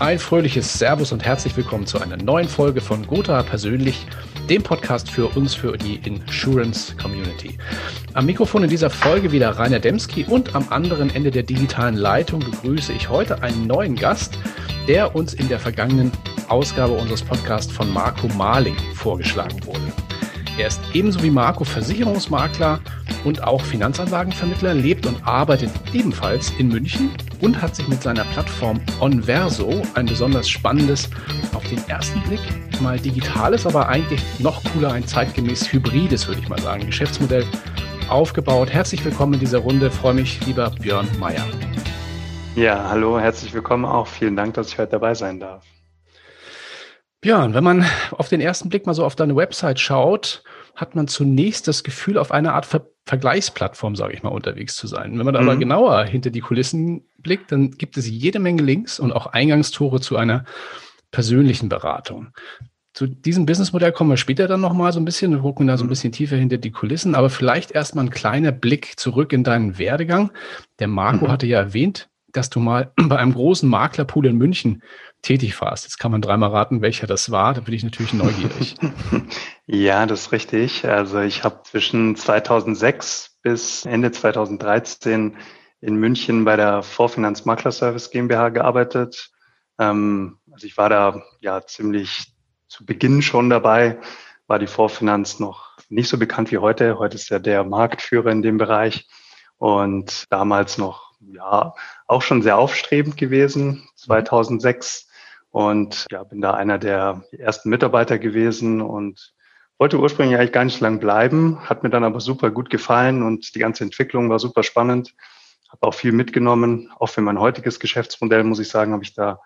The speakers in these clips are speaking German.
Ein fröhliches Servus und herzlich willkommen zu einer neuen Folge von Gotha persönlich, dem Podcast für uns, für die Insurance Community. Am Mikrofon in dieser Folge wieder Rainer Demski und am anderen Ende der digitalen Leitung begrüße ich heute einen neuen Gast, der uns in der vergangenen Ausgabe unseres Podcasts von Marco Marling vorgeschlagen wurde. Er ist ebenso wie Marco Versicherungsmakler und auch Finanzanlagenvermittler, lebt und arbeitet ebenfalls in München und hat sich mit seiner Plattform Onverso ein besonders spannendes, auf den ersten Blick mal digitales, aber eigentlich noch cooler, ein zeitgemäß hybrides, würde ich mal sagen, Geschäftsmodell aufgebaut. Herzlich willkommen in dieser Runde. freue mich, lieber Björn Mayer. Ja, hallo, herzlich willkommen auch. Vielen Dank, dass ich heute dabei sein darf. Björn, wenn man auf den ersten Blick mal so auf deine Website schaut, hat man zunächst das Gefühl, auf einer Art Ver Vergleichsplattform, sage ich mal, unterwegs zu sein. Wenn man mhm. aber genauer hinter die Kulissen blickt, dann gibt es jede Menge Links und auch Eingangstore zu einer persönlichen Beratung. Zu diesem Businessmodell kommen wir später dann nochmal so ein bisschen, wir gucken da so ein mhm. bisschen tiefer hinter die Kulissen, aber vielleicht erstmal ein kleiner Blick zurück in deinen Werdegang. Der Marco mhm. hatte ja erwähnt, dass du mal bei einem großen Maklerpool in München tätig warst. Jetzt kann man dreimal raten, welcher das war. Da bin ich natürlich neugierig. ja, das ist richtig. Also ich habe zwischen 2006 bis Ende 2013 in München bei der Vorfinanz Makler Service GmbH gearbeitet. Ähm, also ich war da ja ziemlich zu Beginn schon dabei, war die Vorfinanz noch nicht so bekannt wie heute. Heute ist ja der Marktführer in dem Bereich und damals noch ja auch schon sehr aufstrebend gewesen. 2006 und ja, bin da einer der ersten Mitarbeiter gewesen und wollte ursprünglich eigentlich gar nicht lang bleiben, hat mir dann aber super gut gefallen und die ganze Entwicklung war super spannend. Habe auch viel mitgenommen. Auch für mein heutiges Geschäftsmodell muss ich sagen, habe ich da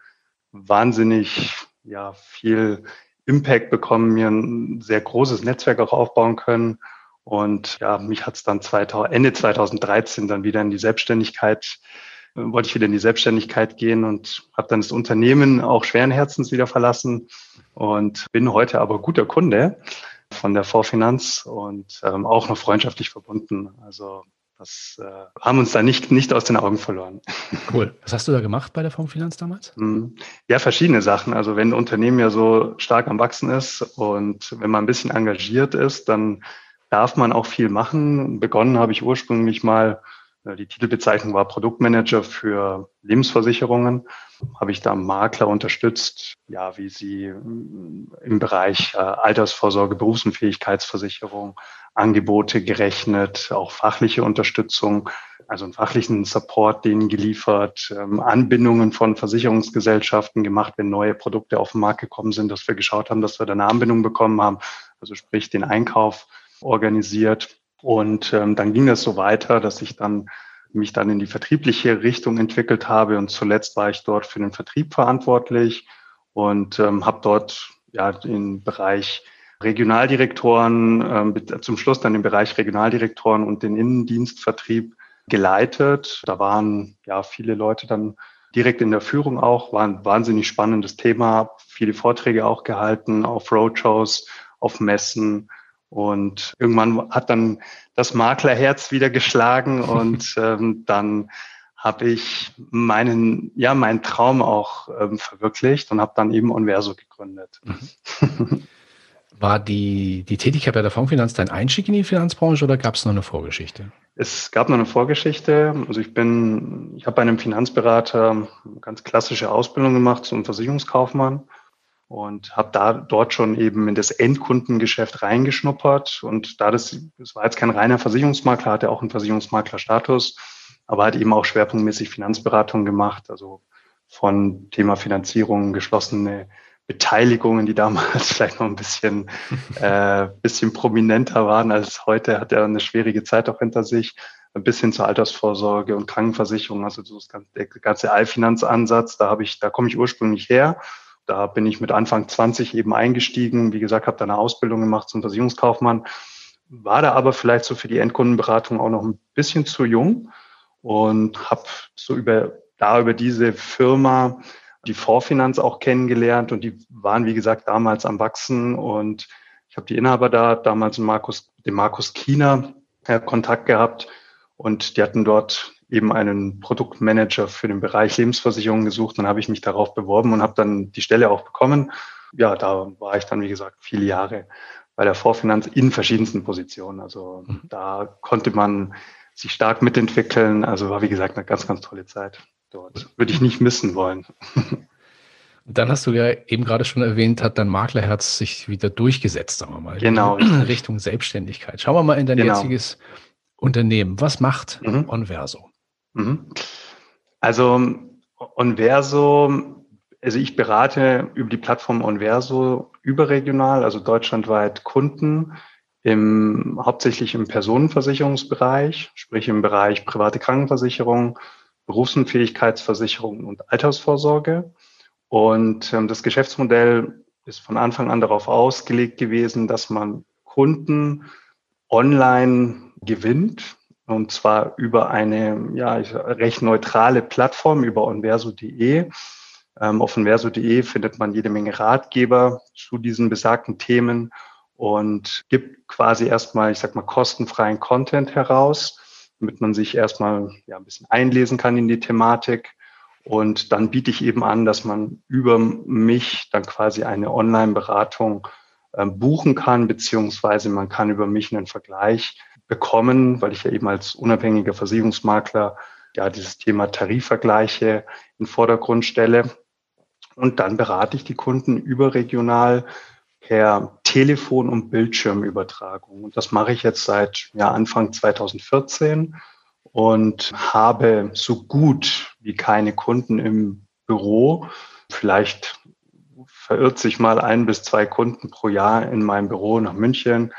wahnsinnig ja viel Impact bekommen, mir ein sehr großes Netzwerk auch aufbauen können. Und ja, mich hat es dann 2000, Ende 2013 dann wieder in die Selbstständigkeit wollte ich wieder in die Selbstständigkeit gehen und habe dann das Unternehmen auch schweren Herzens wieder verlassen und bin heute aber guter Kunde von der Vorfinanz und ähm, auch noch freundschaftlich verbunden. Also das äh, haben uns da nicht, nicht aus den Augen verloren. Cool. Was hast du da gemacht bei der Fondsfinanz damals? Hm. Ja, verschiedene Sachen. Also wenn ein Unternehmen ja so stark am Wachsen ist und wenn man ein bisschen engagiert ist, dann darf man auch viel machen. Begonnen habe ich ursprünglich mal die Titelbezeichnung war Produktmanager für Lebensversicherungen. Habe ich da Makler unterstützt, ja, wie sie äh, im Bereich äh, Altersvorsorge, Berufsunfähigkeitsversicherung, Angebote gerechnet, auch fachliche Unterstützung, also einen fachlichen Support denen geliefert, ähm, Anbindungen von Versicherungsgesellschaften gemacht, wenn neue Produkte auf den Markt gekommen sind, dass wir geschaut haben, dass wir da eine Anbindung bekommen haben, also sprich den Einkauf organisiert und ähm, dann ging es so weiter, dass ich dann mich dann in die vertriebliche Richtung entwickelt habe. Und zuletzt war ich dort für den Vertrieb verantwortlich und ähm, habe dort ja im Bereich Regionaldirektoren, ähm, zum Schluss dann im Bereich Regionaldirektoren und den Innendienstvertrieb geleitet. Da waren ja viele Leute dann direkt in der Führung auch, war ein wahnsinnig spannendes Thema, viele Vorträge auch gehalten auf Roadshows, auf Messen und irgendwann hat dann das Maklerherz wieder geschlagen und ähm, dann habe ich meinen, ja, meinen Traum auch ähm, verwirklicht und habe dann eben Onverso gegründet. Mhm. War die, die Tätigkeit bei der Fondsfinanz dein Einstieg in die Finanzbranche oder gab es noch eine Vorgeschichte? Es gab noch eine Vorgeschichte. Also ich bin, ich habe bei einem Finanzberater eine ganz klassische Ausbildung gemacht zum Versicherungskaufmann und habe da dort schon eben in das Endkundengeschäft reingeschnuppert. Und da das, das war jetzt kein reiner Versicherungsmakler, hatte auch einen Versicherungsmaklerstatus, aber hat eben auch schwerpunktmäßig Finanzberatung gemacht, also von Thema Finanzierung, geschlossene Beteiligungen, die damals vielleicht noch ein bisschen, äh, bisschen prominenter waren als heute, hat er eine schwierige Zeit auch hinter sich, ein bisschen zur Altersvorsorge und Krankenversicherung, also das ganze, der ganze Allfinanzansatz, da habe ich, da komme ich ursprünglich her da bin ich mit Anfang 20 eben eingestiegen. Wie gesagt, habe da eine Ausbildung gemacht zum Versicherungskaufmann, war da aber vielleicht so für die Endkundenberatung auch noch ein bisschen zu jung und habe so über da über diese Firma die Vorfinanz auch kennengelernt und die waren wie gesagt damals am wachsen und ich habe die Inhaber da damals Markus, den Markus Kiener äh, Kontakt gehabt und die hatten dort eben einen Produktmanager für den Bereich Lebensversicherung gesucht. Dann habe ich mich darauf beworben und habe dann die Stelle auch bekommen. Ja, da war ich dann, wie gesagt, viele Jahre bei der Vorfinanz in verschiedensten Positionen. Also mhm. da konnte man sich stark mitentwickeln. Also war, wie gesagt, eine ganz, ganz tolle Zeit dort. Würde ich nicht missen wollen. dann hast du ja eben gerade schon erwähnt, hat dein Maklerherz sich wieder durchgesetzt, sagen wir mal. Genau. In Richtung Selbstständigkeit. Schauen wir mal in dein genau. jetziges Unternehmen. Was macht mhm. Onverso? Mhm. Also Onverso, also ich berate über die Plattform Onverso überregional, also deutschlandweit Kunden, im, hauptsächlich im Personenversicherungsbereich, sprich im Bereich private Krankenversicherung, Berufsunfähigkeitsversicherung und Altersvorsorge. Und ähm, das Geschäftsmodell ist von Anfang an darauf ausgelegt gewesen, dass man Kunden online gewinnt. Und zwar über eine ja, recht neutrale Plattform, über onverso.de. Ähm, auf onverso.de findet man jede Menge Ratgeber zu diesen besagten Themen und gibt quasi erstmal, ich sag mal, kostenfreien Content heraus, damit man sich erstmal ja, ein bisschen einlesen kann in die Thematik. Und dann biete ich eben an, dass man über mich dann quasi eine Online-Beratung äh, buchen kann, beziehungsweise man kann über mich einen Vergleich bekommen, weil ich ja eben als unabhängiger Versicherungsmakler ja dieses Thema Tarifvergleiche in Vordergrund stelle. Und dann berate ich die Kunden überregional per Telefon- und Bildschirmübertragung. Und das mache ich jetzt seit ja, Anfang 2014 und habe so gut wie keine Kunden im Büro. Vielleicht verirrt sich mal ein bis zwei Kunden pro Jahr in meinem Büro nach München.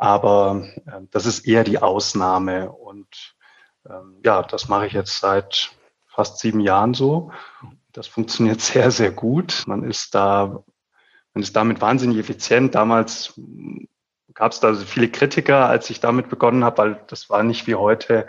Aber äh, das ist eher die Ausnahme. Und ähm, ja, das mache ich jetzt seit fast sieben Jahren so. Das funktioniert sehr, sehr gut. Man ist da, man ist damit wahnsinnig effizient. Damals gab es da viele Kritiker, als ich damit begonnen habe, weil das war nicht wie heute,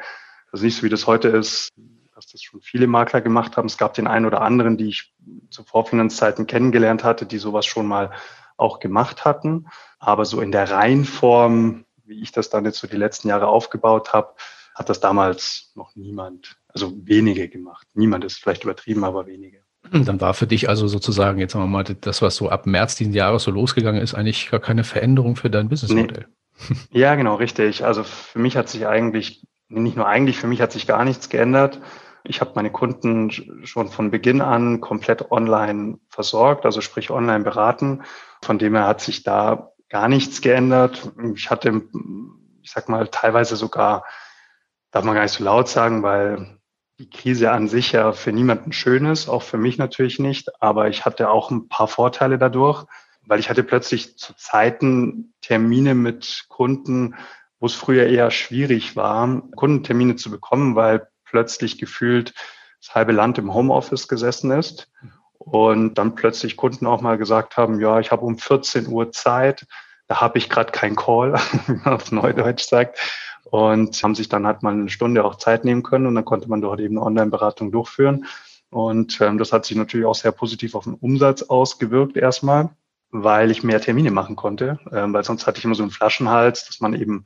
also nicht so wie das heute ist, dass das schon viele Makler gemacht haben. Es gab den einen oder anderen, die ich zu Vorfinanzzeiten kennengelernt hatte, die sowas schon mal auch gemacht hatten. Aber so in der Reihenform, wie ich das dann jetzt so die letzten Jahre aufgebaut habe, hat das damals noch niemand, also wenige gemacht. Niemand ist vielleicht übertrieben, aber wenige. Dann war für dich also sozusagen, jetzt sagen wir mal, das, was so ab März diesen Jahres so losgegangen ist, eigentlich gar keine Veränderung für dein Businessmodell. Nee. Ja, genau, richtig. Also für mich hat sich eigentlich, nicht nur eigentlich, für mich hat sich gar nichts geändert. Ich habe meine Kunden schon von Beginn an komplett online versorgt, also sprich online beraten. Von dem her hat sich da gar nichts geändert. Ich hatte, ich sag mal, teilweise sogar, darf man gar nicht so laut sagen, weil die Krise an sich ja für niemanden schön ist, auch für mich natürlich nicht. Aber ich hatte auch ein paar Vorteile dadurch, weil ich hatte plötzlich zu Zeiten Termine mit Kunden, wo es früher eher schwierig war, Kundentermine zu bekommen, weil plötzlich gefühlt das halbe Land im Homeoffice gesessen ist und dann plötzlich Kunden auch mal gesagt haben, ja, ich habe um 14 Uhr Zeit, da habe ich gerade keinen Call, wie man auf Neudeutsch sagt, und haben sich dann halt mal eine Stunde auch Zeit nehmen können und dann konnte man dort eben eine Online-Beratung durchführen. Und ähm, das hat sich natürlich auch sehr positiv auf den Umsatz ausgewirkt erstmal, weil ich mehr Termine machen konnte, ähm, weil sonst hatte ich immer so einen Flaschenhals, dass man eben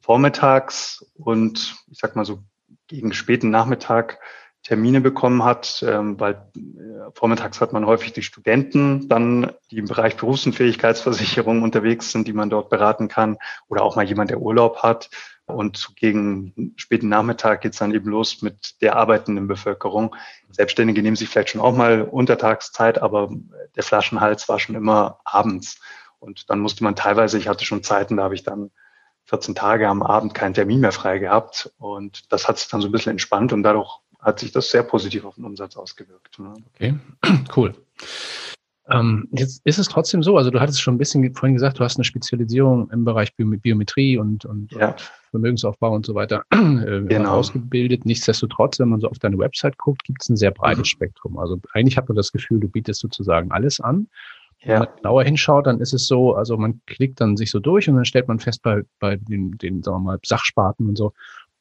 vormittags und ich sag mal so gegen späten Nachmittag Termine bekommen hat, ähm, weil äh, vormittags hat man häufig die Studenten dann, die im Bereich Berufsunfähigkeitsversicherung unterwegs sind, die man dort beraten kann, oder auch mal jemand, der Urlaub hat. Und gegen späten Nachmittag geht's dann eben los mit der arbeitenden Bevölkerung. Selbstständige nehmen sich vielleicht schon auch mal Untertagszeit, aber der Flaschenhals war schon immer abends. Und dann musste man teilweise, ich hatte schon Zeiten, da habe ich dann 14 Tage am Abend keinen Termin mehr frei gehabt. Und das hat sich dann so ein bisschen entspannt und dadurch hat sich das sehr positiv auf den Umsatz ausgewirkt. Ne? Okay, cool. Ähm, jetzt ist es trotzdem so, also du hattest schon ein bisschen vorhin gesagt, du hast eine Spezialisierung im Bereich Biometrie und, und, ja. und Vermögensaufbau und so weiter äh, genau. ausgebildet. Nichtsdestotrotz, wenn man so auf deine Website guckt, gibt es ein sehr breites mhm. Spektrum. Also eigentlich hat man das Gefühl, du bietest sozusagen alles an. Ja. Wenn man genauer hinschaut, dann ist es so, also man klickt dann sich so durch und dann stellt man fest bei, bei den, den, sagen wir mal, Sachsparten und so,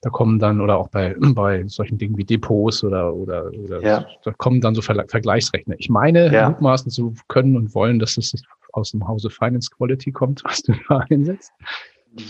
da kommen dann, oder auch bei, bei solchen Dingen wie Depots oder, oder, oder ja. da kommen dann so Ver Vergleichsrechner. Ich meine, ja. mutmaßen zu können und wollen, dass das aus dem Hause Finance Quality kommt, was du da einsetzt.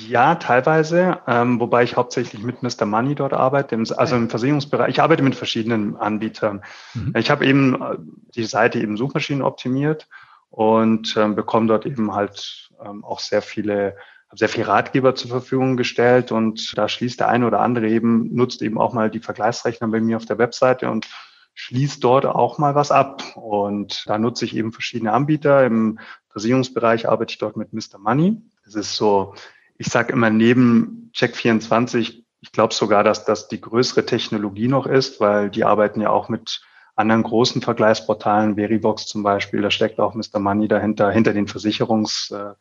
Ja, teilweise, ähm, wobei ich hauptsächlich mit Mr. Money dort arbeite, also im Versicherungsbereich. Ich arbeite mit verschiedenen Anbietern. Mhm. Ich habe eben äh, die Seite eben Suchmaschinen optimiert und ähm, bekomme dort eben halt ähm, auch sehr viele, habe sehr viele Ratgeber zur Verfügung gestellt und da schließt der eine oder andere eben, nutzt eben auch mal die Vergleichsrechner bei mir auf der Webseite und schließt dort auch mal was ab. Und da nutze ich eben verschiedene Anbieter. Im Versicherungsbereich arbeite ich dort mit Mr. Money. Das ist so ich sage immer neben Check24, ich glaube sogar, dass das die größere Technologie noch ist, weil die arbeiten ja auch mit anderen großen Vergleichsportalen, Verivox zum Beispiel, da steckt auch Mr. Money dahinter, hinter den Versicherungsvergleichen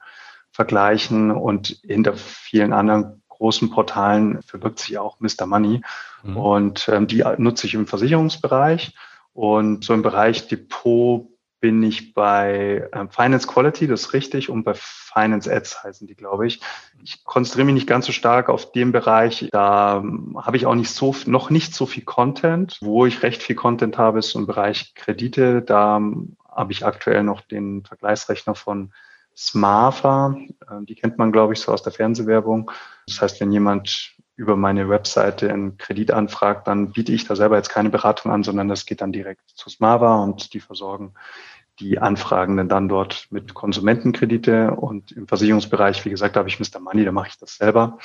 äh, und hinter vielen anderen großen Portalen verbirgt sich auch Mr. Money. Mhm. Und ähm, die nutze ich im Versicherungsbereich. Und so im Bereich Depot bin ich bei ähm, Finance Quality, das ist richtig, und bei Finance Ads heißen die, glaube ich. Ich konzentriere mich nicht ganz so stark auf den Bereich. Da ähm, habe ich auch nicht so, noch nicht so viel Content. Wo ich recht viel Content habe, ist im Bereich Kredite. Da ähm, habe ich aktuell noch den Vergleichsrechner von Smarfa. Die kennt man, glaube ich, so aus der Fernsehwerbung. Das heißt, wenn jemand über meine Webseite einen Kredit anfragt, dann biete ich da selber jetzt keine Beratung an, sondern das geht dann direkt zu Smava und die versorgen die Anfragenden dann dort mit Konsumentenkredite und im Versicherungsbereich, wie gesagt, da habe ich Mr. Money, da mache ich das selber.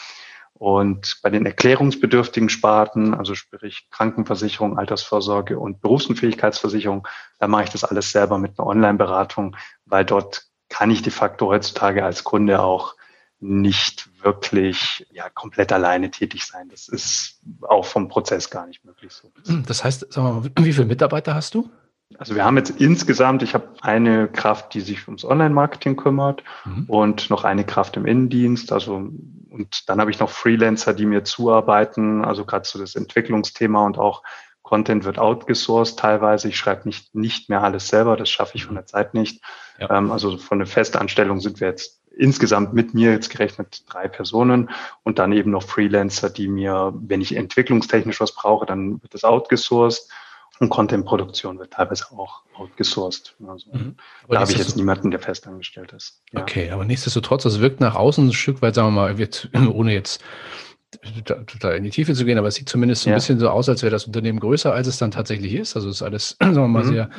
Und bei den erklärungsbedürftigen Sparten, also sprich Krankenversicherung, Altersvorsorge und Berufsunfähigkeitsversicherung, da mache ich das alles selber mit einer Online-Beratung, weil dort kann ich de facto heutzutage als Kunde auch nicht wirklich ja, komplett alleine tätig sein. Das ist auch vom Prozess gar nicht möglich so. Das heißt, sag mal, wie viele Mitarbeiter hast du? Also wir haben jetzt insgesamt, ich habe eine Kraft, die sich ums Online-Marketing kümmert mhm. und noch eine Kraft im Innendienst. Also und dann habe ich noch Freelancer, die mir zuarbeiten, also gerade so das Entwicklungsthema und auch Content wird outgesourced teilweise. Ich schreibe nicht, nicht mehr alles selber, das schaffe ich von der Zeit nicht. Ja. Ähm, also von der Festanstellung sind wir jetzt insgesamt mit mir jetzt gerechnet drei Personen und dann eben noch Freelancer, die mir, wenn ich entwicklungstechnisch was brauche, dann wird das outgesourced und Content-Produktion wird teilweise auch outgesourced. Also, mhm. Da habe ich jetzt niemanden, der festangestellt ist. Ja. Okay, aber nichtsdestotrotz, das wirkt nach außen ein Stück weit, sagen wir mal, wird, ohne jetzt total in die Tiefe zu gehen, aber es sieht zumindest so ein ja. bisschen so aus, als wäre das Unternehmen größer, als es dann tatsächlich ist. Also es ist alles, sagen wir mal, mhm. sehr,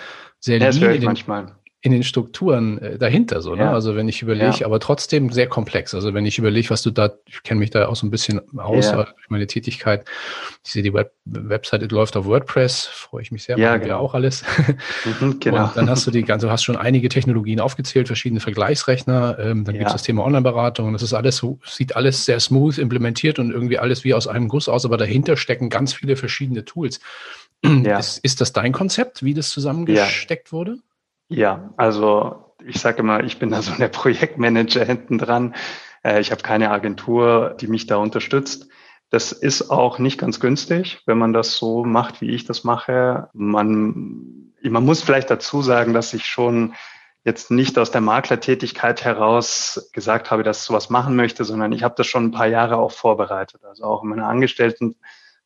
sehr ja, in den, manchmal in den Strukturen äh, dahinter so. Ne? Ja. Also wenn ich überlege, ja. aber trotzdem sehr komplex. Also wenn ich überlege, was du da, ich kenne mich da auch so ein bisschen aus ja. durch meine Tätigkeit. Ich sehe, die Web Webseite läuft auf WordPress, freue ich mich sehr, ja, genau. auch alles. Mhm, genau. Und dann hast du die ganze, du hast schon einige Technologien aufgezählt, verschiedene Vergleichsrechner, ähm, dann ja. gibt es das Thema Online-Beratung. Das ist alles, sieht alles sehr smooth implementiert und irgendwie alles wie aus einem Guss aus, aber dahinter stecken ganz viele verschiedene Tools. Ja. Ist, ist das dein Konzept, wie das zusammengesteckt wurde? Ja, also ich sage immer, ich bin da so der Projektmanager hinten dran. Äh, ich habe keine Agentur, die mich da unterstützt. Das ist auch nicht ganz günstig, wenn man das so macht, wie ich das mache. Man, man muss vielleicht dazu sagen, dass ich schon jetzt nicht aus der Maklertätigkeit heraus gesagt habe, dass ich sowas machen möchte, sondern ich habe das schon ein paar Jahre auch vorbereitet. Also auch in meiner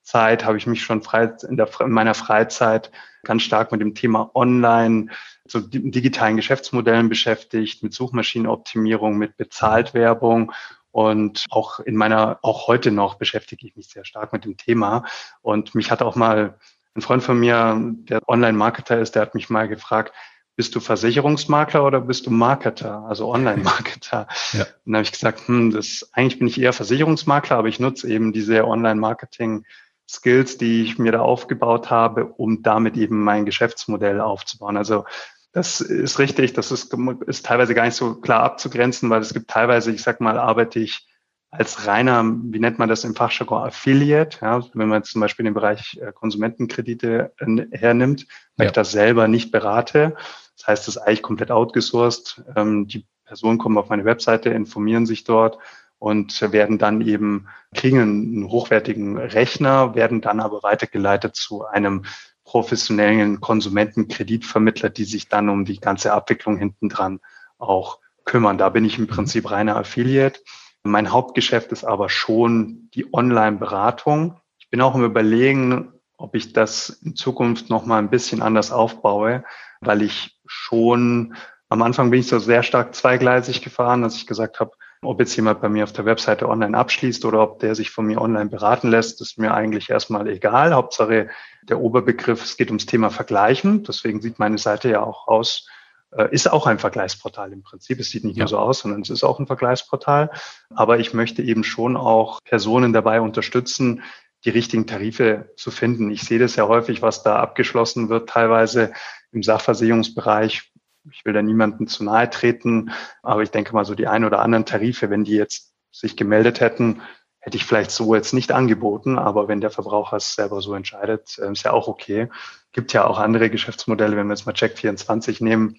Angestelltenzeit habe ich mich schon frei, in, der, in meiner Freizeit ganz stark mit dem Thema Online so digitalen Geschäftsmodellen beschäftigt, mit Suchmaschinenoptimierung, mit Bezahltwerbung und auch in meiner, auch heute noch beschäftige ich mich sehr stark mit dem Thema. Und mich hat auch mal ein Freund von mir, der Online-Marketer ist, der hat mich mal gefragt, bist du Versicherungsmakler oder bist du Marketer, also Online-Marketer? Ja. Und dann habe ich gesagt, hm, das, eigentlich bin ich eher Versicherungsmakler, aber ich nutze eben diese Online-Marketing Skills, die ich mir da aufgebaut habe, um damit eben mein Geschäftsmodell aufzubauen. Also das ist richtig, das ist, ist teilweise gar nicht so klar abzugrenzen, weil es gibt teilweise, ich sag mal, arbeite ich als reiner, wie nennt man das im Fachjargon, Affiliate, ja, wenn man zum Beispiel den Bereich äh, Konsumentenkredite äh, hernimmt, weil ja. ich das selber nicht berate. Das heißt, das ist eigentlich komplett outgesourced. Ähm, die Personen kommen auf meine Webseite, informieren sich dort und werden dann eben, kriegen einen hochwertigen Rechner, werden dann aber weitergeleitet zu einem professionellen Konsumentenkreditvermittler, die sich dann um die ganze Abwicklung hinten dran auch kümmern. Da bin ich im Prinzip reiner Affiliate. Mein Hauptgeschäft ist aber schon die Online-Beratung. Ich bin auch im Überlegen, ob ich das in Zukunft noch mal ein bisschen anders aufbaue, weil ich schon am Anfang bin ich so sehr stark zweigleisig gefahren, dass ich gesagt habe, Ob jetzt jemand bei mir auf der Webseite online abschließt oder ob der sich von mir online beraten lässt, ist mir eigentlich erstmal egal. Hauptsache der Oberbegriff, es geht ums Thema Vergleichen. Deswegen sieht meine Seite ja auch aus, äh, ist auch ein Vergleichsportal im Prinzip. Es sieht nicht ja. nur so aus, sondern es ist auch ein Vergleichsportal. Aber ich möchte eben schon auch Personen dabei unterstützen, die richtigen Tarife zu finden. Ich sehe das ja häufig, was da abgeschlossen wird, teilweise im Sachversicherungsbereich, ich will da niemanden zu nahe treten, aber ich denke mal so die ein oder anderen Tarife, wenn die jetzt sich gemeldet hätten, hätte ich vielleicht so jetzt nicht angeboten, aber wenn der Verbraucher es selber so entscheidet, äh, ist ja auch okay. Gibt ja auch andere Geschäftsmodelle, wenn wir jetzt mal Check24 nehmen,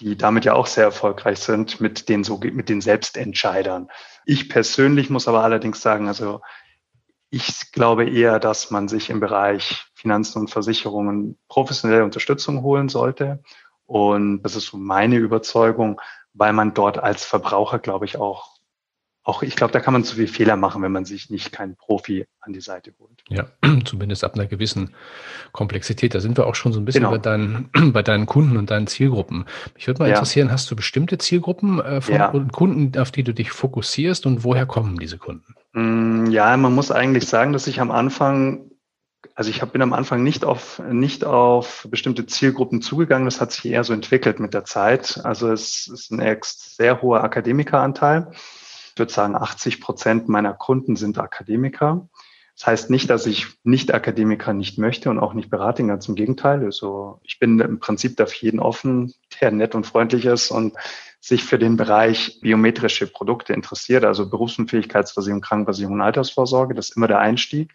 die damit ja auch sehr erfolgreich sind mit den so mit den Selbstentscheidern. Ich persönlich muss aber allerdings sagen, also ich glaube eher, dass man sich im Bereich Finanzen und Versicherungen professionelle Unterstützung holen sollte und das ist so meine Überzeugung, weil man dort als Verbraucher, glaube ich, auch auch, ich glaube, da kann man zu viel Fehler machen, wenn man sich nicht keinen Profi an die Seite holt. Ja, zumindest ab einer gewissen Komplexität. Da sind wir auch schon so ein bisschen genau. bei, deinen, bei deinen Kunden und deinen Zielgruppen. Mich würde mal ja. interessieren, hast du bestimmte Zielgruppen äh, von ja. Kunden, auf die du dich fokussierst und woher kommen diese Kunden? Mm, ja, man muss eigentlich sagen, dass ich am Anfang also ich bin am Anfang nicht auf, nicht auf bestimmte Zielgruppen zugegangen. Das hat sich eher so entwickelt mit der Zeit. Also es ist ein sehr hoher Akademikeranteil. Ich würde sagen, 80 Prozent meiner Kunden sind Akademiker. Das heißt nicht, dass ich nicht Akademiker nicht möchte und auch nicht berate, ganz im Gegenteil. Also ich bin im Prinzip dafür jeden offen, der nett und freundlich ist und sich für den Bereich biometrische Produkte interessiert, also Berufsunfähigkeitsversicherung, Krankenversicherung und Altersvorsorge. Das ist immer der Einstieg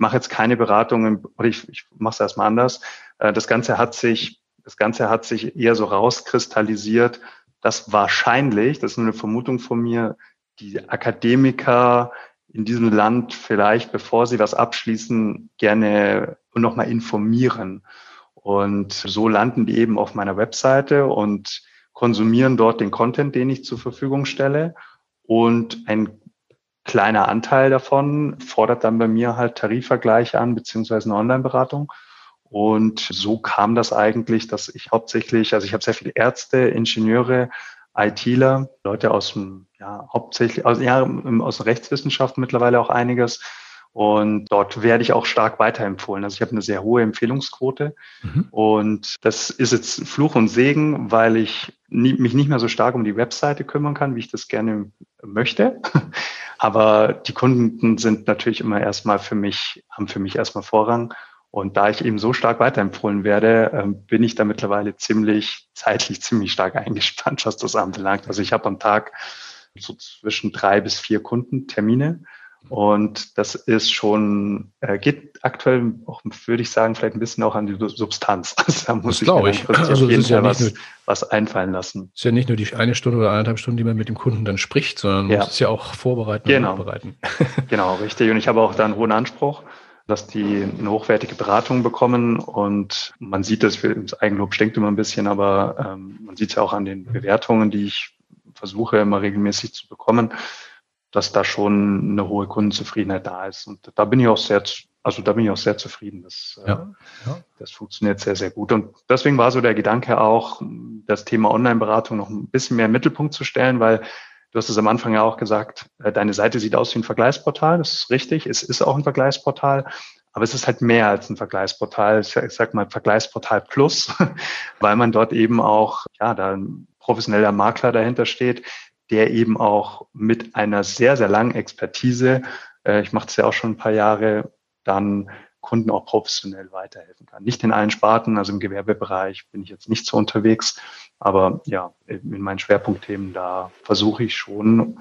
mache jetzt keine Beratung, oder ich, ich mache es erstmal anders. Äh, das Ganze hat sich, das Ganze hat sich eher so rauskristallisiert, dass wahrscheinlich, das ist nur eine Vermutung von mir, die Akademiker in diesem Land vielleicht, bevor sie was abschließen, gerne nochmal informieren. Und so landen die eben auf meiner Webseite und konsumieren dort den Content, den ich zur Verfügung stelle. Und ein kleiner Anteil davon fordert dann bei mir halt Tarifvergleiche an, beziehungsweise eine Online-Beratung. Und so kam das eigentlich, dass ich hauptsächlich, also ich habe sehr viele Ärzte, Ingenieure, ITler, Leute aus dem, ja, hauptsächlich, aus, ja, aus der Rechtswissenschaft mittlerweile auch einiges. Und dort werde ich auch stark weiterempfohlen. Also ich habe eine sehr hohe Empfehlungsquote. Mhm. Und das ist jetzt Fluch und Segen, weil ich nie, mich nicht mehr so stark um die Webseite kümmern kann, wie ich das gerne möchte. Aber die Kunden sind natürlich immer erstmal für mich, haben für mich erstmal Vorrang. Und da ich eben so stark weiterempfohlen werde, ähm, bin ich da mittlerweile ziemlich, zeitlich ziemlich stark eingespannt, was das anbelangt. Also ich habe am Tag so zwischen drei bis vier Kundentermine und das ist schon, äh, geht aktuell auch, würde ich sagen, vielleicht ein bisschen auch an die Substanz. Also da muss das ich, mir ich. Also auf jeden Fall ja was, nur, was einfallen lassen. Ist ja nicht nur die eine Stunde oder eineinhalb Stunden, die man mit dem Kunden dann spricht, sondern man ja. muss es ja auch vorbereiten genau. und nachbereiten. genau, richtig. Und ich habe auch da einen hohen Anspruch, dass die eine hochwertige Beratung bekommen. Und man sieht das, das Eigenlob stinkt immer ein bisschen, aber ähm, man sieht es ja auch an den Bewertungen, die ich versuche immer regelmäßig zu bekommen dass da schon eine hohe Kundenzufriedenheit da ist. Und da bin ich auch sehr, also da bin ich auch sehr zufrieden. Das, äh, ja, ja. das funktioniert sehr, sehr gut. Und deswegen war so der Gedanke auch, das Thema Online-Beratung noch ein bisschen mehr im Mittelpunkt zu stellen, weil du hast es am Anfang ja auch gesagt, äh, deine Seite sieht aus wie ein Vergleichsportal. Das ist richtig. Es ist auch ein Vergleichsportal. Aber es ist halt mehr als ein Vergleichsportal. Ich sag mal Vergleichsportal Plus, weil man dort eben auch, ja, da ein professioneller Makler dahinter steht, der eben auch mit einer sehr, sehr langen Expertise, äh, ich mache das ja auch schon ein paar Jahre, dann Kunden auch professionell weiterhelfen kann. Nicht in allen Sparten, also im Gewerbebereich bin ich jetzt nicht so unterwegs, aber ja, in meinen Schwerpunktthemen, da versuche ich schon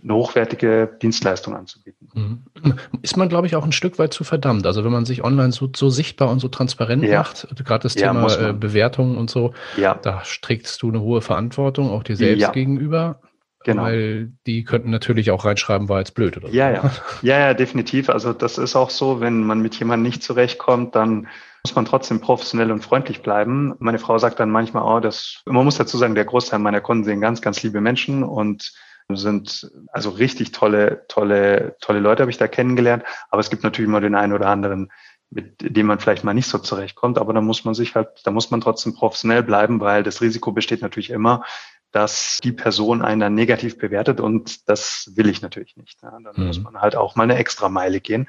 eine hochwertige Dienstleistung anzubieten. Mhm. Ist man, glaube ich, auch ein Stück weit zu verdammt. Also wenn man sich online so, so sichtbar und so transparent ja. macht, gerade das ja, Thema äh, Bewertungen und so, ja. da trägst du eine hohe Verantwortung auch dir selbst gegenüber. Genau. Weil die könnten natürlich auch reinschreiben, war jetzt blöd, oder? Ja, ja. Ja, ja, definitiv. Also das ist auch so, wenn man mit jemandem nicht zurechtkommt, dann muss man trotzdem professionell und freundlich bleiben. Meine Frau sagt dann manchmal, oh, das, man muss dazu sagen, der Großteil meiner Kunden sind ganz, ganz liebe Menschen und sind also richtig tolle, tolle, tolle Leute habe ich da kennengelernt. Aber es gibt natürlich immer den einen oder anderen, mit dem man vielleicht mal nicht so zurechtkommt. Aber da muss man sich halt, da muss man trotzdem professionell bleiben, weil das Risiko besteht natürlich immer, dass die Person einen dann negativ bewertet und das will ich natürlich nicht. Ja. Dann mhm. muss man halt auch mal eine extra Meile gehen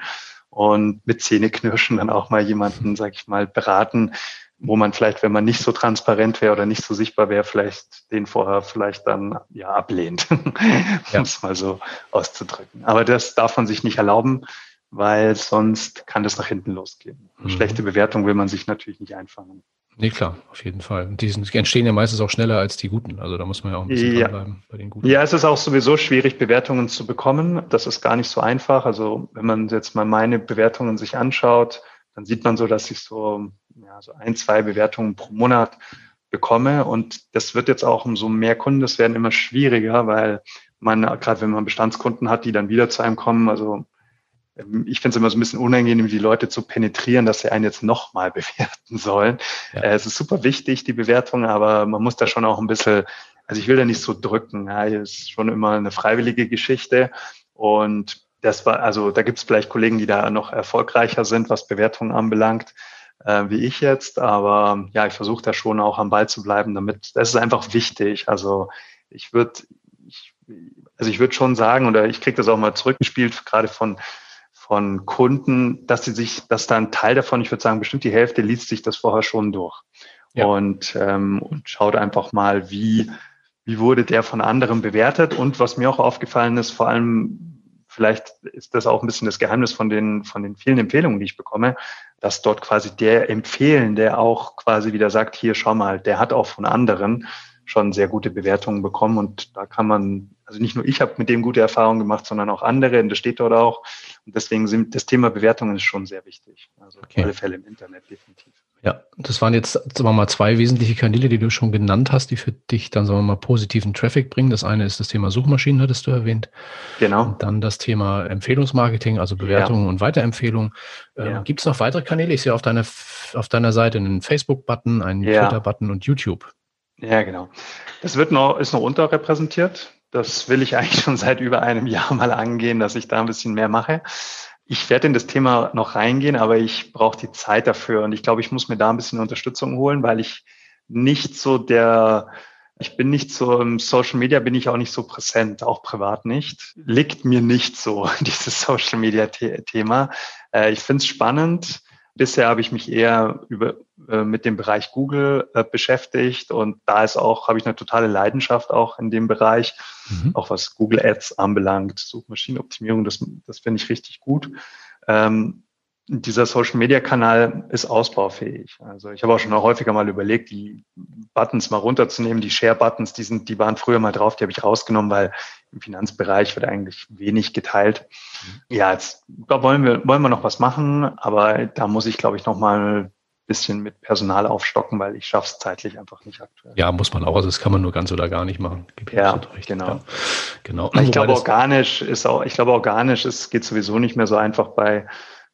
und mit Zähneknirschen dann auch mal jemanden, sag ich mal, beraten, wo man vielleicht, wenn man nicht so transparent wäre oder nicht so sichtbar wäre, vielleicht den vorher vielleicht dann ja ablehnt, ja. um es mal so auszudrücken. Aber das darf man sich nicht erlauben, weil sonst kann das nach hinten losgehen. Mhm. Schlechte Bewertung will man sich natürlich nicht einfangen. Nee, klar, auf jeden Fall. Und die, sind, die entstehen ja meistens auch schneller als die guten. Also da muss man ja auch ein bisschen ja. dranbleiben bei den guten. Ja, es ist auch sowieso schwierig, Bewertungen zu bekommen. Das ist gar nicht so einfach. Also wenn man jetzt mal meine Bewertungen sich anschaut, dann sieht man so, dass ich so, ja, so ein, zwei Bewertungen pro Monat bekomme. Und das wird jetzt auch umso mehr Kunden, das werden immer schwieriger, weil man, gerade wenn man Bestandskunden hat, die dann wieder zu einem kommen, also ich finde es immer so ein bisschen unangenehm, die Leute zu penetrieren, dass sie einen jetzt nochmal bewerten sollen. Ja. Äh, es ist super wichtig, die Bewertung, aber man muss da schon auch ein bisschen, also ich will da nicht so drücken. Ja, es ist schon immer eine freiwillige Geschichte. Und das war, also da gibt es vielleicht Kollegen, die da noch erfolgreicher sind, was Bewertungen anbelangt, äh, wie ich jetzt. Aber ja, ich versuche da schon auch am Ball zu bleiben, damit, das ist einfach wichtig. Also ich würde, also ich würde schon sagen, oder ich kriege das auch mal zurückgespielt, gerade von von Kunden, dass sie sich, dass da ein Teil davon, ich würde sagen, bestimmt die Hälfte liest sich das vorher schon durch ja. und, ähm, und schaut einfach mal, wie, wie wurde der von anderen bewertet. Und was mir auch aufgefallen ist, vor allem, vielleicht ist das auch ein bisschen das Geheimnis von den, von den vielen Empfehlungen, die ich bekomme, dass dort quasi der empfehlen, der auch quasi wieder sagt, hier, schau mal, der hat auch von anderen schon sehr gute Bewertungen bekommen und da kann man, also nicht nur ich habe mit dem gute Erfahrungen gemacht, sondern auch andere und das steht dort auch. Und deswegen sind das Thema Bewertungen ist schon sehr wichtig. Also okay. auf alle Fälle im Internet definitiv. Ja, das waren jetzt, sagen wir mal, zwei wesentliche Kanäle, die du schon genannt hast, die für dich dann, sagen wir mal, positiven Traffic bringen. Das eine ist das Thema Suchmaschinen, hattest du erwähnt. Genau. Und dann das Thema Empfehlungsmarketing, also Bewertungen ja. und Weiterempfehlungen. Ähm, ja. Gibt es noch weitere Kanäle? Ich sehe auf deiner, auf deiner Seite einen Facebook-Button, einen ja. Twitter-Button und YouTube. Ja, genau. Das wird noch, ist noch unterrepräsentiert. Das will ich eigentlich schon seit über einem Jahr mal angehen, dass ich da ein bisschen mehr mache. Ich werde in das Thema noch reingehen, aber ich brauche die Zeit dafür und ich glaube, ich muss mir da ein bisschen Unterstützung holen, weil ich nicht so der, ich bin nicht so im Social Media, bin ich auch nicht so präsent, auch privat nicht. Liegt mir nicht so, dieses Social Media Thema. Äh, ich finde es spannend. Bisher habe ich mich eher über, äh, mit dem Bereich Google äh, beschäftigt und da ist auch, habe ich eine totale Leidenschaft auch in dem Bereich, mhm. auch was Google Ads anbelangt, Suchmaschinenoptimierung, das, das finde ich richtig gut. Ähm, dieser Social Media Kanal ist ausbaufähig. Also ich habe auch schon häufiger mal überlegt, die Buttons mal runterzunehmen. Die Share Buttons, die sind, die waren früher mal drauf, die habe ich rausgenommen, weil im Finanzbereich wird eigentlich wenig geteilt. Mhm. Ja, jetzt da wollen wir, wollen wir noch was machen, aber da muss ich, glaube ich, noch mal ein bisschen mit Personal aufstocken, weil ich schaffe es zeitlich einfach nicht aktuell. Ja, muss man auch. Also das kann man nur ganz oder gar nicht machen. Ja, genau. Ja, genau. Ich glaube, organisch ist auch, ich glaube, organisch ist, geht sowieso nicht mehr so einfach bei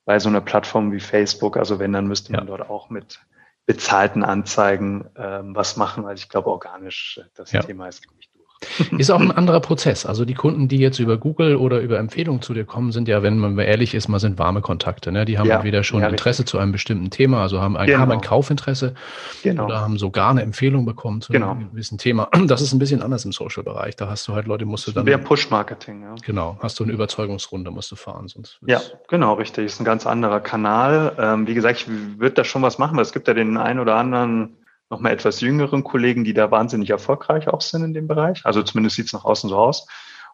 bei so einer Plattform wie Facebook. Also wenn, dann müsste man ja. dort auch mit bezahlten Anzeigen ähm, was machen, weil ich glaube, organisch äh, das ja. Thema ist, glaube ich, Ist auch ein anderer Prozess. Also die Kunden, die jetzt über Google oder über Empfehlungen zu dir kommen, sind ja, wenn man ehrlich ist, mal sind warme Kontakte. Ne? Die haben ja, entweder schon ja, Interesse richtig. zu einem bestimmten Thema, also haben ein, genau. haben ein Kaufinteresse genau. oder haben sogar eine Empfehlung bekommen zu genau. einem gewissen Thema. Das ist ein bisschen anders im Social-Bereich. Da hast du halt Leute, musst du dann. Mehr Push-Marketing, ja. Genau, hast du eine Überzeugungsrunde, musst du fahren. Sonst ja, genau, richtig. Ist ein ganz anderer Kanal. Ähm, wie gesagt, ich würde da schon was machen, weil es gibt ja den einen oder anderen nochmal etwas jüngeren Kollegen, die da wahnsinnig erfolgreich auch sind in dem Bereich. Also zumindest sieht es nach außen so aus.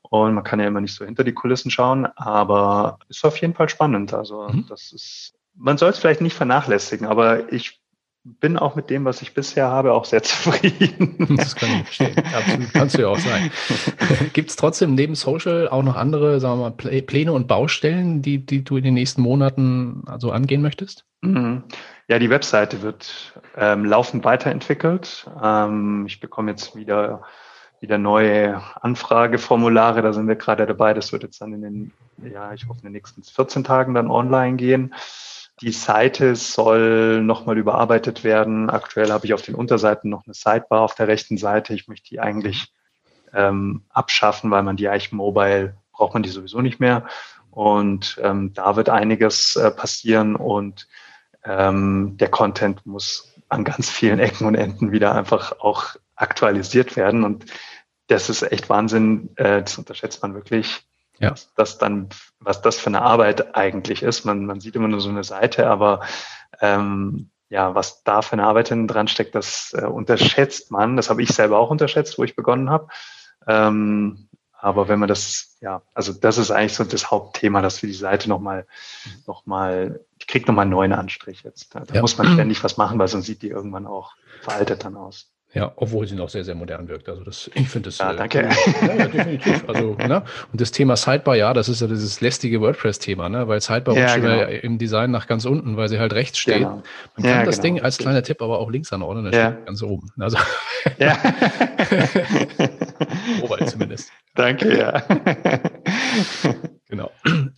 Und man kann ja immer nicht so hinter die Kulissen schauen, aber ist auf jeden Fall spannend. Also mhm. das ist, man soll es vielleicht nicht vernachlässigen, aber ich bin auch mit dem, was ich bisher habe, auch sehr zufrieden. Das kann ich verstehen. Absolut, kannst du ja auch sein. Gibt es trotzdem neben Social auch noch andere, sagen wir mal, Pläne und Baustellen, die, die du in den nächsten Monaten also angehen möchtest? Mhm. Ja, die Webseite wird ähm, laufend weiterentwickelt. Ähm, ich bekomme jetzt wieder, wieder neue Anfrageformulare. Da sind wir gerade dabei. Das wird jetzt dann in den, ja, ich hoffe, in den nächsten 14 Tagen dann online gehen. Die Seite soll nochmal überarbeitet werden. Aktuell habe ich auf den Unterseiten noch eine Sidebar auf der rechten Seite. Ich möchte die eigentlich ähm, abschaffen, weil man die eigentlich mobile braucht man die sowieso nicht mehr. Und ähm, da wird einiges äh, passieren und ähm, der Content muss an ganz vielen Ecken und Enden wieder einfach auch aktualisiert werden. Und das ist echt Wahnsinn. Äh, das unterschätzt man wirklich, ja. was das dann, was das für eine Arbeit eigentlich ist. Man, man sieht immer nur so eine Seite, aber ähm, ja, was da für eine Arbeit hinten dran steckt, das äh, unterschätzt man. Das habe ich selber auch unterschätzt, wo ich begonnen habe. Ähm, aber wenn man das, ja, also das ist eigentlich so das Hauptthema, dass wir die Seite nochmal, nochmal, die kriegt nochmal einen neuen Anstrich jetzt. Da ja. muss man ständig was machen, weil sonst sieht die irgendwann auch veraltet dann aus. Ja, obwohl sie noch sehr, sehr modern wirkt. Also das, ich finde das. Ja, äh, danke. Äh, ja, ja, definitiv. Also, ne? Und das Thema Sidebar, ja, das ist ja dieses lästige WordPress-Thema, ne? Weil Sidebar ja, rutscht genau. im Design nach ganz unten, weil sie halt rechts steht. Genau. Man kann ja, das genau. Ding als kleiner Tipp aber auch links anordnen, das ja. steht ganz oben. Also ja. Wobei zumindest. Danke, ja. Genau.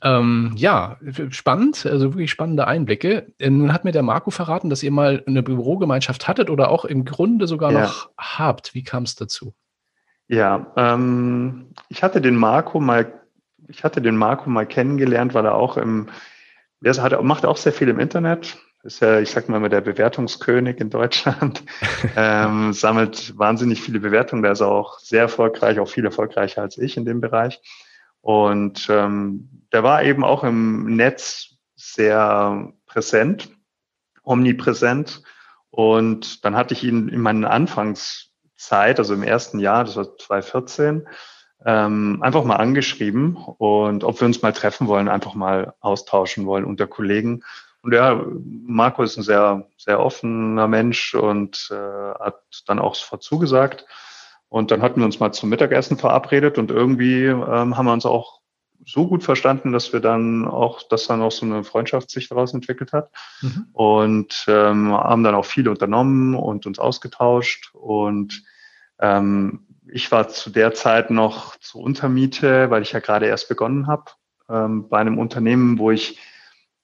Ähm, ja, spannend, also wirklich spannende Einblicke. Nun hat mir der Marco verraten, dass ihr mal eine Bürogemeinschaft hattet oder auch im Grunde sogar ja. noch habt. Wie kam es dazu? Ja, ähm, ich hatte den Marco mal, ich hatte den Marco mal kennengelernt, weil er auch im, der hat, macht auch sehr viel im Internet. Ist ja, ich sag mal, immer der Bewertungskönig in Deutschland. ähm, sammelt wahnsinnig viele Bewertungen. Der ist auch sehr erfolgreich, auch viel erfolgreicher als ich in dem Bereich. Und ähm, der war eben auch im Netz sehr präsent, omnipräsent. Und dann hatte ich ihn in meiner Anfangszeit, also im ersten Jahr, das war 2014, ähm, einfach mal angeschrieben und ob wir uns mal treffen wollen, einfach mal austauschen wollen unter Kollegen. Und ja, Marco ist ein sehr, sehr offener Mensch und äh, hat dann auch sofort zugesagt. Und dann hatten wir uns mal zum Mittagessen verabredet und irgendwie ähm, haben wir uns auch so gut verstanden, dass wir dann auch, dass dann auch so eine Freundschaft sich daraus entwickelt hat. Mhm. Und ähm, haben dann auch viel unternommen und uns ausgetauscht. Und ähm, ich war zu der Zeit noch zur Untermiete, weil ich ja gerade erst begonnen habe, ähm, bei einem Unternehmen, wo ich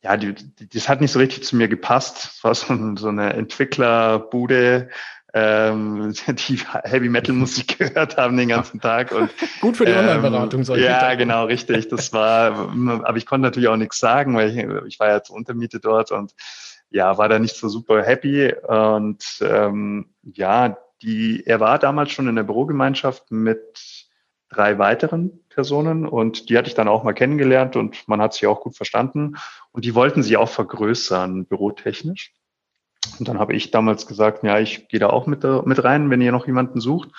ja, die, die, das hat nicht so richtig zu mir gepasst. Es war so, so eine Entwicklerbude, ähm, die Heavy Metal Musik gehört haben den ganzen Tag. Und, Gut für die ähm, Online-Beratung. Ja, genau, richtig. Das war, aber ich konnte natürlich auch nichts sagen, weil ich, ich war ja zur Untermiete dort und ja, war da nicht so super happy. Und ähm, ja, die, er war damals schon in der Bürogemeinschaft mit drei weiteren Personen und die hatte ich dann auch mal kennengelernt und man hat sich auch gut verstanden. Und die wollten sich auch vergrößern, bürotechnisch. Und dann habe ich damals gesagt, ja, ich gehe da auch mit, mit rein, wenn ihr noch jemanden sucht.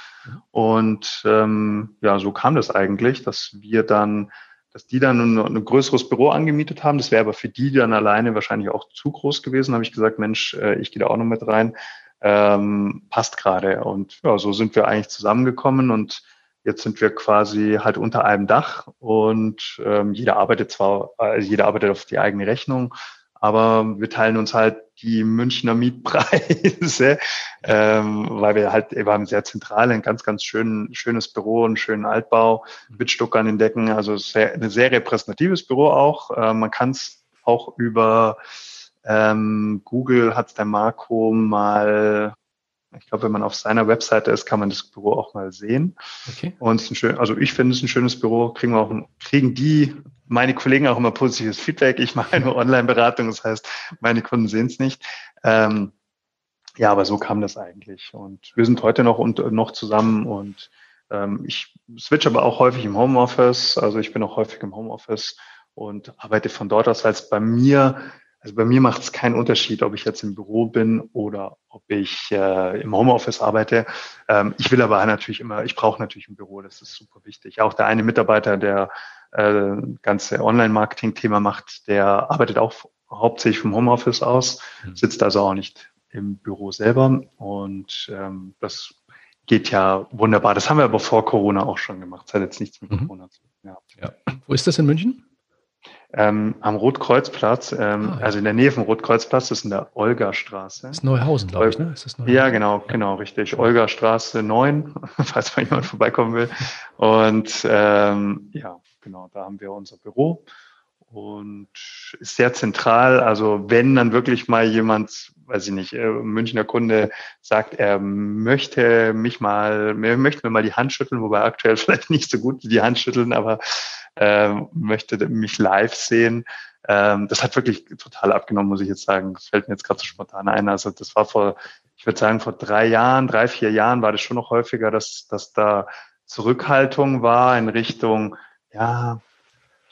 Und ähm, ja, so kam das eigentlich, dass wir dann, dass die dann ein, ein größeres Büro angemietet haben. Das wäre aber für die dann alleine wahrscheinlich auch zu groß gewesen. habe ich gesagt, Mensch, äh, ich gehe da auch noch mit rein. Ähm, passt gerade. Und ja, so sind wir eigentlich zusammengekommen und Jetzt sind wir quasi halt unter einem Dach und ähm, jeder arbeitet zwar, äh, jeder arbeitet auf die eigene Rechnung, aber wir teilen uns halt die Münchner Mietpreise, ähm, weil wir halt, wir haben sehr zentral ein ganz, ganz schön, schönes Büro, einen schönen Altbau mit Stuck an den Decken, also sehr, ein sehr repräsentatives Büro auch. Äh, man kann es auch über ähm, Google hat der Marco mal ich glaube, wenn man auf seiner Webseite ist, kann man das Büro auch mal sehen. Okay. Und es ist ein schön, also ich finde es ein schönes Büro, kriegen wir auch, kriegen die, meine Kollegen auch immer positives Feedback. Ich mache eine Online-Beratung, das heißt, meine Kunden sehen es nicht. Ähm, ja, aber so kam das eigentlich. Und wir sind heute noch und noch zusammen und ähm, ich switch aber auch häufig im Homeoffice. Also ich bin auch häufig im Homeoffice und arbeite von dort aus, weil es bei mir also bei mir macht es keinen Unterschied, ob ich jetzt im Büro bin oder ob ich äh, im Homeoffice arbeite. Ähm, ich will aber natürlich immer, ich brauche natürlich ein Büro, das ist super wichtig. Auch der eine Mitarbeiter, der äh, ganze Online-Marketing-Thema macht, der arbeitet auch hauptsächlich vom Homeoffice aus, mhm. sitzt also auch nicht im Büro selber. Und ähm, das geht ja wunderbar. Das haben wir aber vor Corona auch schon gemacht. Das hat jetzt nichts mit mhm. Corona zu tun. Ja. ja. Wo ist das in München? Ähm, am Rotkreuzplatz, ähm, ah, ja. also in der Nähe vom Rotkreuzplatz, das ist in der Olga-Straße. Das ist Neuhausen, glaube ich, ne? Ist das Ja, genau, genau, richtig. Olga-Straße 9, falls mal jemand vorbeikommen will. Und ähm, ja, genau, da haben wir unser Büro und ist sehr zentral. Also wenn dann wirklich mal jemand, weiß ich nicht, äh, Münchner Kunde sagt, er möchte mich mal, er möchte mir mal die Hand schütteln, wobei aktuell vielleicht nicht so gut die Hand schütteln, aber äh, möchte mich live sehen, Ähm, das hat wirklich total abgenommen, muss ich jetzt sagen. Das fällt mir jetzt gerade so spontan ein. Also das war vor, ich würde sagen, vor drei Jahren, drei, vier Jahren war das schon noch häufiger, dass, dass da Zurückhaltung war in Richtung, ja,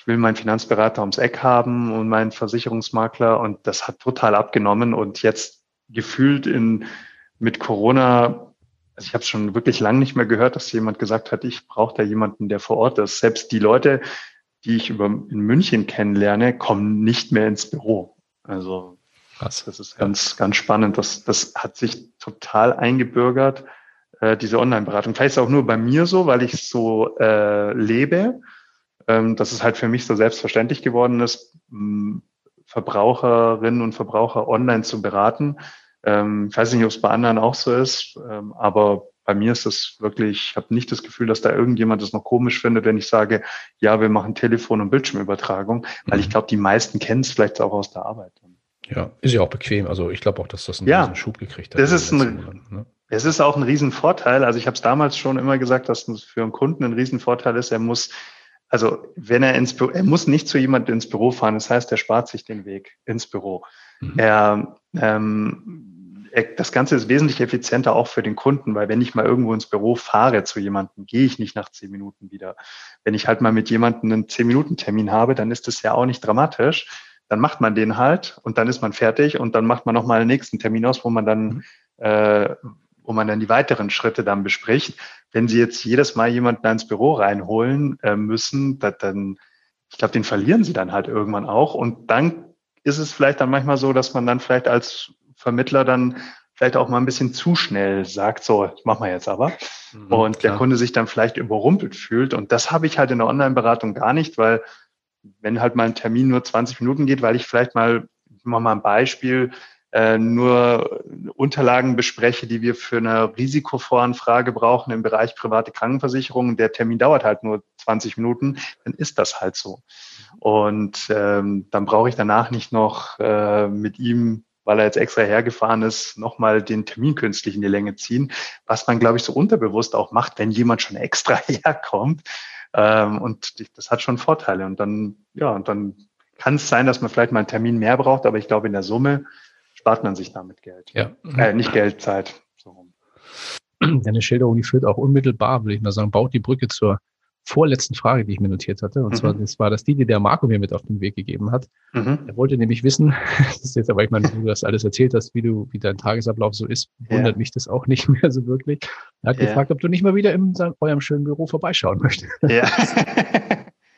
will meinen Finanzberater ums Eck haben und meinen Versicherungsmakler und das hat total abgenommen und jetzt gefühlt in mit Corona, also ich habe es schon wirklich lange nicht mehr gehört, dass jemand gesagt hat, ich brauche da jemanden, der vor Ort ist. Selbst die Leute, die ich über in München kennenlerne, kommen nicht mehr ins Büro. Also Krass. das ist ganz, ganz spannend. Das, das hat sich total eingebürgert, äh, diese Online-Beratung. Vielleicht ist es auch nur bei mir so, weil ich es so äh, lebe, ähm, dass es halt für mich so selbstverständlich geworden ist, Verbraucherinnen und Verbraucher online zu beraten. Ähm, ich weiß nicht, ob es bei anderen auch so ist, ähm, aber bei mir ist das wirklich, ich habe nicht das Gefühl, dass da irgendjemand das noch komisch findet, wenn ich sage, ja, wir machen Telefon- und Bildschirmübertragung, weil ich mhm. glaube, die meisten kennen es vielleicht auch aus der Arbeit. Ja, ist ja auch bequem. Also ich glaube auch, dass das einen ja, Schub gekriegt hat. Das ist ein, Monaten, ne? Es ist auch ein Riesenvorteil. Also ich habe es damals schon immer gesagt, dass es für einen Kunden ein Riesenvorteil ist. Er muss, also wenn er ins Büro, er muss nicht zu jemandem ins Büro fahren. Das heißt, er spart sich den Weg ins Büro. Mhm. Er ähm, das Ganze ist wesentlich effizienter auch für den Kunden, weil wenn ich mal irgendwo ins Büro fahre zu jemandem, gehe ich nicht nach zehn Minuten wieder. Wenn ich halt mal mit jemandem einen zehn Minuten Termin habe, dann ist das ja auch nicht dramatisch. Dann macht man den halt und dann ist man fertig und dann macht man nochmal einen nächsten Termin aus, wo man dann, mhm. äh, wo man dann die weiteren Schritte dann bespricht. Wenn Sie jetzt jedes Mal jemanden ins Büro reinholen äh, müssen, dann, ich glaube, den verlieren Sie dann halt irgendwann auch und dann ist es vielleicht dann manchmal so, dass man dann vielleicht als Vermittler dann vielleicht auch mal ein bisschen zu schnell sagt, so, ich mach mal jetzt aber. Mhm, und klar. der Kunde sich dann vielleicht überrumpelt fühlt. Und das habe ich halt in der Online-Beratung gar nicht, weil wenn halt mal ein Termin nur 20 Minuten geht, weil ich vielleicht mal, ich mache mal ein Beispiel, äh, nur Unterlagen bespreche, die wir für eine Risikovoranfrage brauchen im Bereich private Krankenversicherung. Der Termin dauert halt nur 20 Minuten, dann ist das halt so. Und ähm, dann brauche ich danach nicht noch äh, mit ihm weil er jetzt extra hergefahren ist, nochmal den Termin künstlich in die Länge ziehen, was man, glaube ich, so unterbewusst auch macht, wenn jemand schon extra herkommt. Ähm, und das hat schon Vorteile. Und dann, ja, und dann kann es sein, dass man vielleicht mal einen Termin mehr braucht, aber ich glaube, in der Summe spart man sich damit Geld. Ja. Äh, nicht Geld, Zeit. So. Eine Schilderung, die führt auch unmittelbar, würde ich mal sagen, baut die Brücke zur vorletzten Frage, die ich mir notiert hatte. Und mhm. zwar, das war das die, die der Marco mir mit auf den Weg gegeben hat. Mhm. Er wollte nämlich wissen, das ist jetzt aber, ich meine, du das alles erzählt hast, wie du, wie dein Tagesablauf so ist, wundert ja. mich das auch nicht mehr so wirklich. Er hat ja. gefragt, ob du nicht mal wieder in eurem schönen Büro vorbeischauen möchtest. Ja.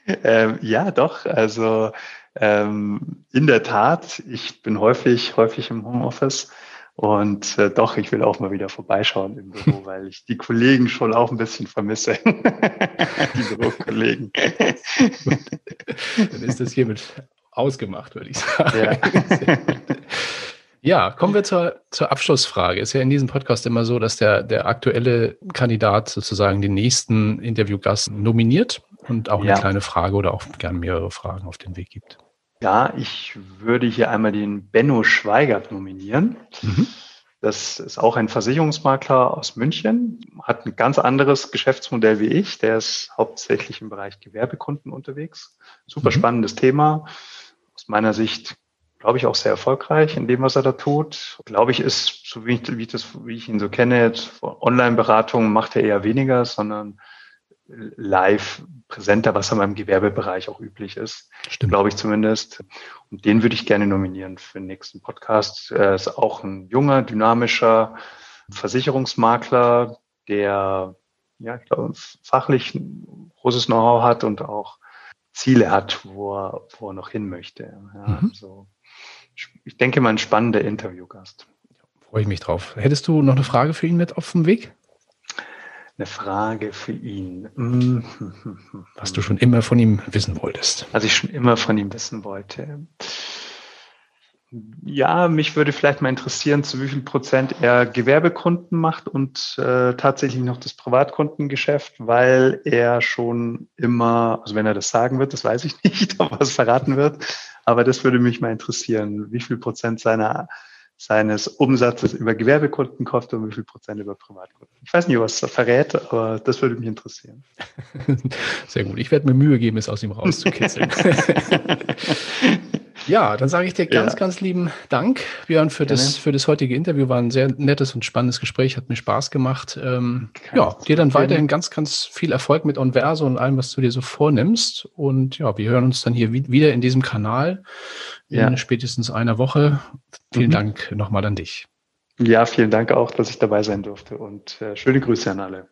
ähm, ja, doch. Also ähm, in der Tat, ich bin häufig, häufig im Homeoffice. Und äh, doch, ich will auch mal wieder vorbeischauen im Büro, weil ich die Kollegen schon auch ein bisschen vermisse. die Bürokollegen. Dann ist das hiermit ausgemacht, würde ich sagen. Ja. Ja, kommen wir zur, zur Abschlussfrage. Ist ja in diesem Podcast immer so, dass der, der aktuelle Kandidat sozusagen den nächsten Interviewgast nominiert und auch eine ja. kleine Frage oder auch gern mehrere Fragen auf den Weg gibt. Ja, ich würde hier einmal den Benno Schweigert nominieren. Mhm. Das ist auch ein Versicherungsmakler aus München, hat ein ganz anderes Geschäftsmodell wie ich. Der ist hauptsächlich im Bereich Gewerbekunden unterwegs. Super mhm. spannendes Thema. Aus meiner Sicht, glaube ich, auch sehr erfolgreich in dem, was er da tut. Glaube ich, ist, so wie ich, wie ich, das, wie ich ihn so kenne, Online-Beratung macht er eher weniger, sondern live präsenter, was in meinem Gewerbebereich auch üblich ist. Glaube ich zumindest. Und den würde ich gerne nominieren für den nächsten Podcast. Er ist auch ein junger, dynamischer Versicherungsmakler, der, ja, ich glaube, fachlich großes Know-how hat und auch Ziele hat, wo er, wo er noch hin möchte. Ja, mhm. also, ich denke mal ein spannender Interviewgast. Freue ich mich drauf. Hättest du noch eine Frage für ihn mit auf dem Weg? Eine Frage für ihn. Mm. Was du schon immer von ihm wissen wolltest. Was ich schon immer von ihm wissen wollte. Ja, mich würde vielleicht mal interessieren, zu wie viel Prozent er Gewerbekunden macht und äh, tatsächlich noch das Privatkundengeschäft, weil er schon immer, also wenn er das sagen wird, das weiß ich nicht, ob er es verraten wird, aber das würde mich mal interessieren, wie viel Prozent seiner seines Umsatzes über Gewerbekunden kauft und wie viel Prozent über Privatkunden. Ich weiß nicht, was er verrät, aber das würde mich interessieren. Sehr gut. Ich werde mir Mühe geben, es aus ihm rauszukitzeln. Ja, dann sage ich dir ganz, ja. ganz lieben Dank, Björn, für das, für das heutige Interview. War ein sehr nettes und spannendes Gespräch, hat mir Spaß gemacht. Ähm, ja, dir dann weiterhin ganz, ganz viel Erfolg mit Onverso und allem, was du dir so vornimmst. Und ja, wir hören uns dann hier wieder in diesem Kanal in ja. spätestens einer Woche. Vielen mhm. Dank nochmal an dich. Ja, vielen Dank auch, dass ich dabei sein durfte und äh, schöne Grüße an alle.